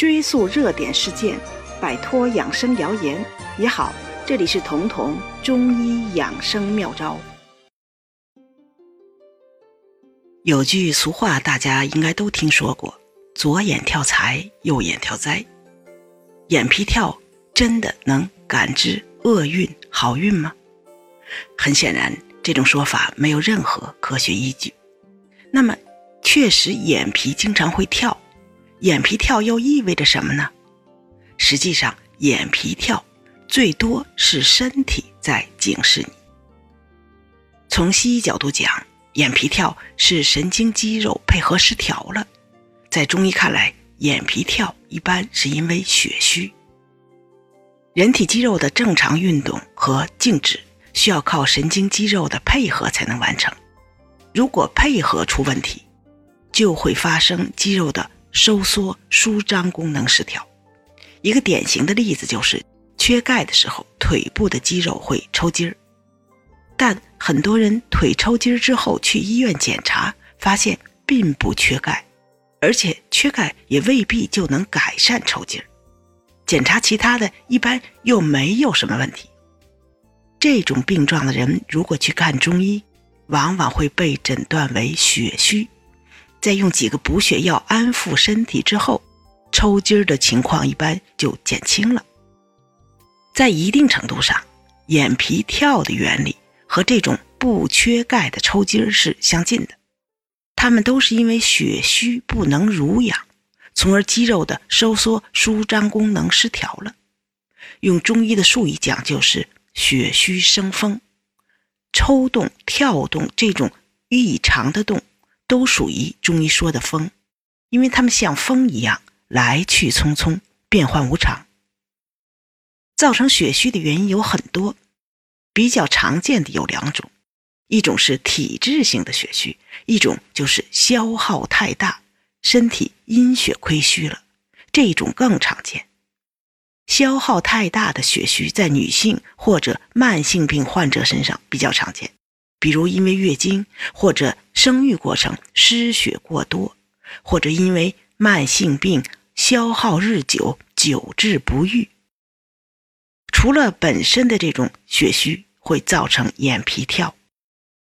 追溯热点事件，摆脱养生谣言也好。这里是彤彤中医养生妙招。有句俗话，大家应该都听说过：“左眼跳财，右眼跳灾。”眼皮跳真的能感知厄运好运吗？很显然，这种说法没有任何科学依据。那么，确实眼皮经常会跳，眼皮跳又意味着什么呢？实际上，眼皮跳。最多是身体在警示你。从西医角度讲，眼皮跳是神经肌肉配合失调了。在中医看来，眼皮跳一般是因为血虚。人体肌肉的正常运动和静止需要靠神经肌肉的配合才能完成。如果配合出问题，就会发生肌肉的收缩舒张功能失调。一个典型的例子就是。缺钙的时候，腿部的肌肉会抽筋儿，但很多人腿抽筋儿之后去医院检查，发现并不缺钙，而且缺钙也未必就能改善抽筋儿。检查其他的一般又没有什么问题。这种病状的人如果去看中医，往往会被诊断为血虚，再用几个补血药安抚身体之后，抽筋儿的情况一般就减轻了。在一定程度上，眼皮跳的原理和这种不缺钙的抽筋儿是相近的，它们都是因为血虚不能濡养，从而肌肉的收缩舒张功能失调了。用中医的术语讲，就是血虚生风，抽动、跳动这种异常的动，都属于中医说的风，因为它们像风一样来去匆匆，变幻无常。造成血虚的原因有很多，比较常见的有两种，一种是体质性的血虚，一种就是消耗太大，身体阴血亏虚了，这种更常见。消耗太大的血虚在女性或者慢性病患者身上比较常见，比如因为月经或者生育过程失血过多，或者因为慢性病消耗日久，久治不愈。除了本身的这种血虚会造成眼皮跳，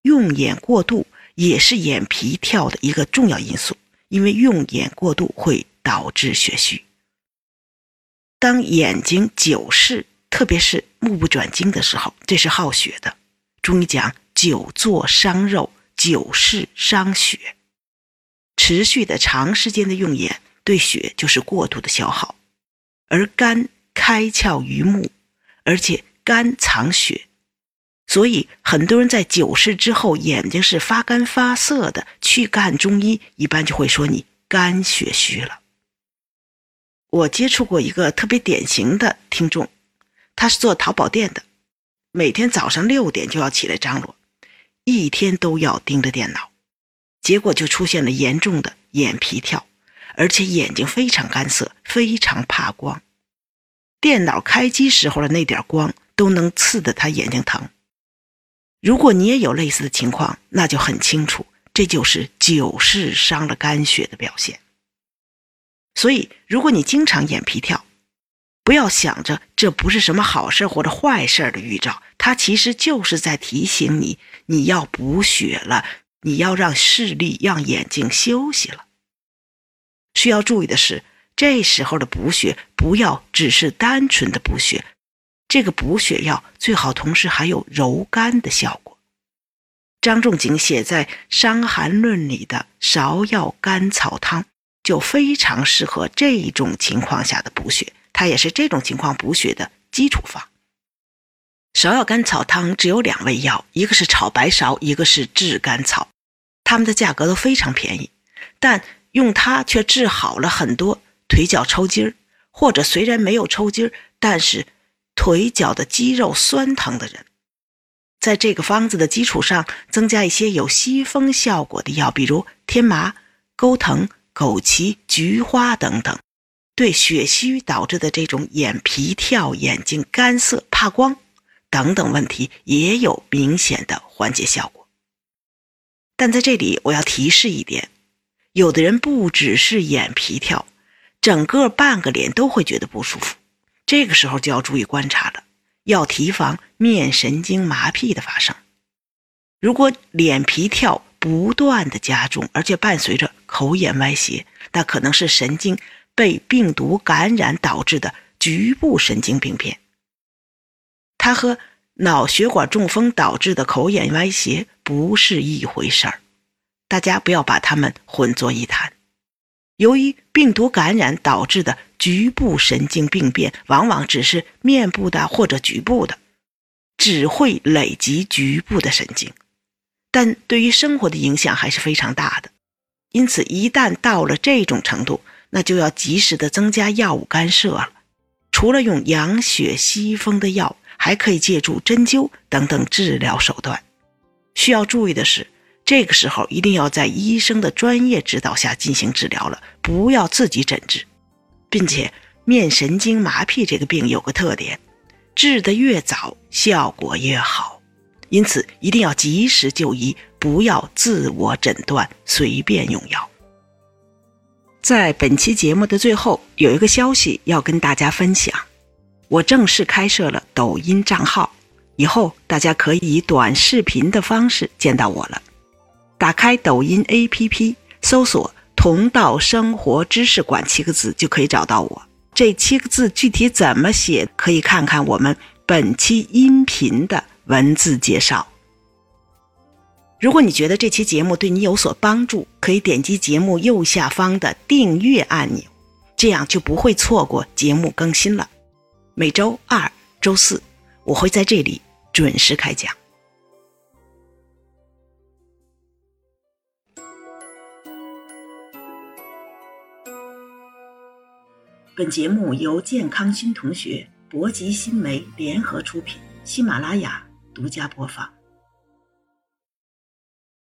用眼过度也是眼皮跳的一个重要因素，因为用眼过度会导致血虚。当眼睛久视，特别是目不转睛的时候，这是耗血的。中医讲久坐伤肉，久视伤血，持续的长时间的用眼对血就是过度的消耗，而肝开窍于目。而且肝藏血，所以很多人在久视之后眼睛是发干发涩的，去看中医一般就会说你肝血虚了。我接触过一个特别典型的听众，他是做淘宝店的，每天早上六点就要起来张罗，一天都要盯着电脑，结果就出现了严重的眼皮跳，而且眼睛非常干涩，非常怕光。电脑开机时候的那点光都能刺得他眼睛疼。如果你也有类似的情况，那就很清楚，这就是久视伤了肝血的表现。所以，如果你经常眼皮跳，不要想着这不是什么好事或者坏事的预兆，它其实就是在提醒你，你要补血了，你要让视力、让眼睛休息了。需要注意的是。这时候的补血不要只是单纯的补血，这个补血药最好同时还有柔肝的效果。张仲景写在《伤寒论》里的芍药甘草汤就非常适合这种情况下的补血，它也是这种情况补血的基础方。芍药甘草汤只有两味药，一个是炒白芍，一个是炙甘草，它们的价格都非常便宜，但用它却治好了很多。腿脚抽筋儿，或者虽然没有抽筋儿，但是腿脚的肌肉酸疼的人，在这个方子的基础上增加一些有吸风效果的药，比如天麻、钩藤、枸杞、菊花等等，对血虚导致的这种眼皮跳、眼睛干涩、怕光。等等问题也有明显的缓解效果。但在这里我要提示一点，有的人不只是眼皮跳。整个半个脸都会觉得不舒服。这个时候就要注意观察了，要提防面神经麻痹的发生。如果脸皮跳不断的加重，而且伴随着口眼歪斜，那可能是神经被病毒感染导致的局部神经病变。它和脑血管中风导致的口眼歪斜不是一回事儿，大家不要把它们混作一谈。由于病毒感染导致的局部神经病变，往往只是面部的或者局部的，只会累及局部的神经，但对于生活的影响还是非常大的。因此，一旦到了这种程度，那就要及时的增加药物干涉了。除了用养血息风的药。还可以借助针灸等等治疗手段。需要注意的是，这个时候一定要在医生的专业指导下进行治疗了，不要自己诊治。并且，面神经麻痹这个病有个特点，治得越早，效果越好。因此，一定要及时就医，不要自我诊断，随便用药。在本期节目的最后，有一个消息要跟大家分享。我正式开设了抖音账号，以后大家可以以短视频的方式见到我了。打开抖音 APP，搜索“同道生活知识馆”七个字就可以找到我。这七个字具体怎么写，可以看看我们本期音频的文字介绍。如果你觉得这期节目对你有所帮助，可以点击节目右下方的订阅按钮，这样就不会错过节目更新了。每周二、周四，我会在这里准时开讲。本节目由健康新同学、博吉新媒联合出品，喜马拉雅独家播放。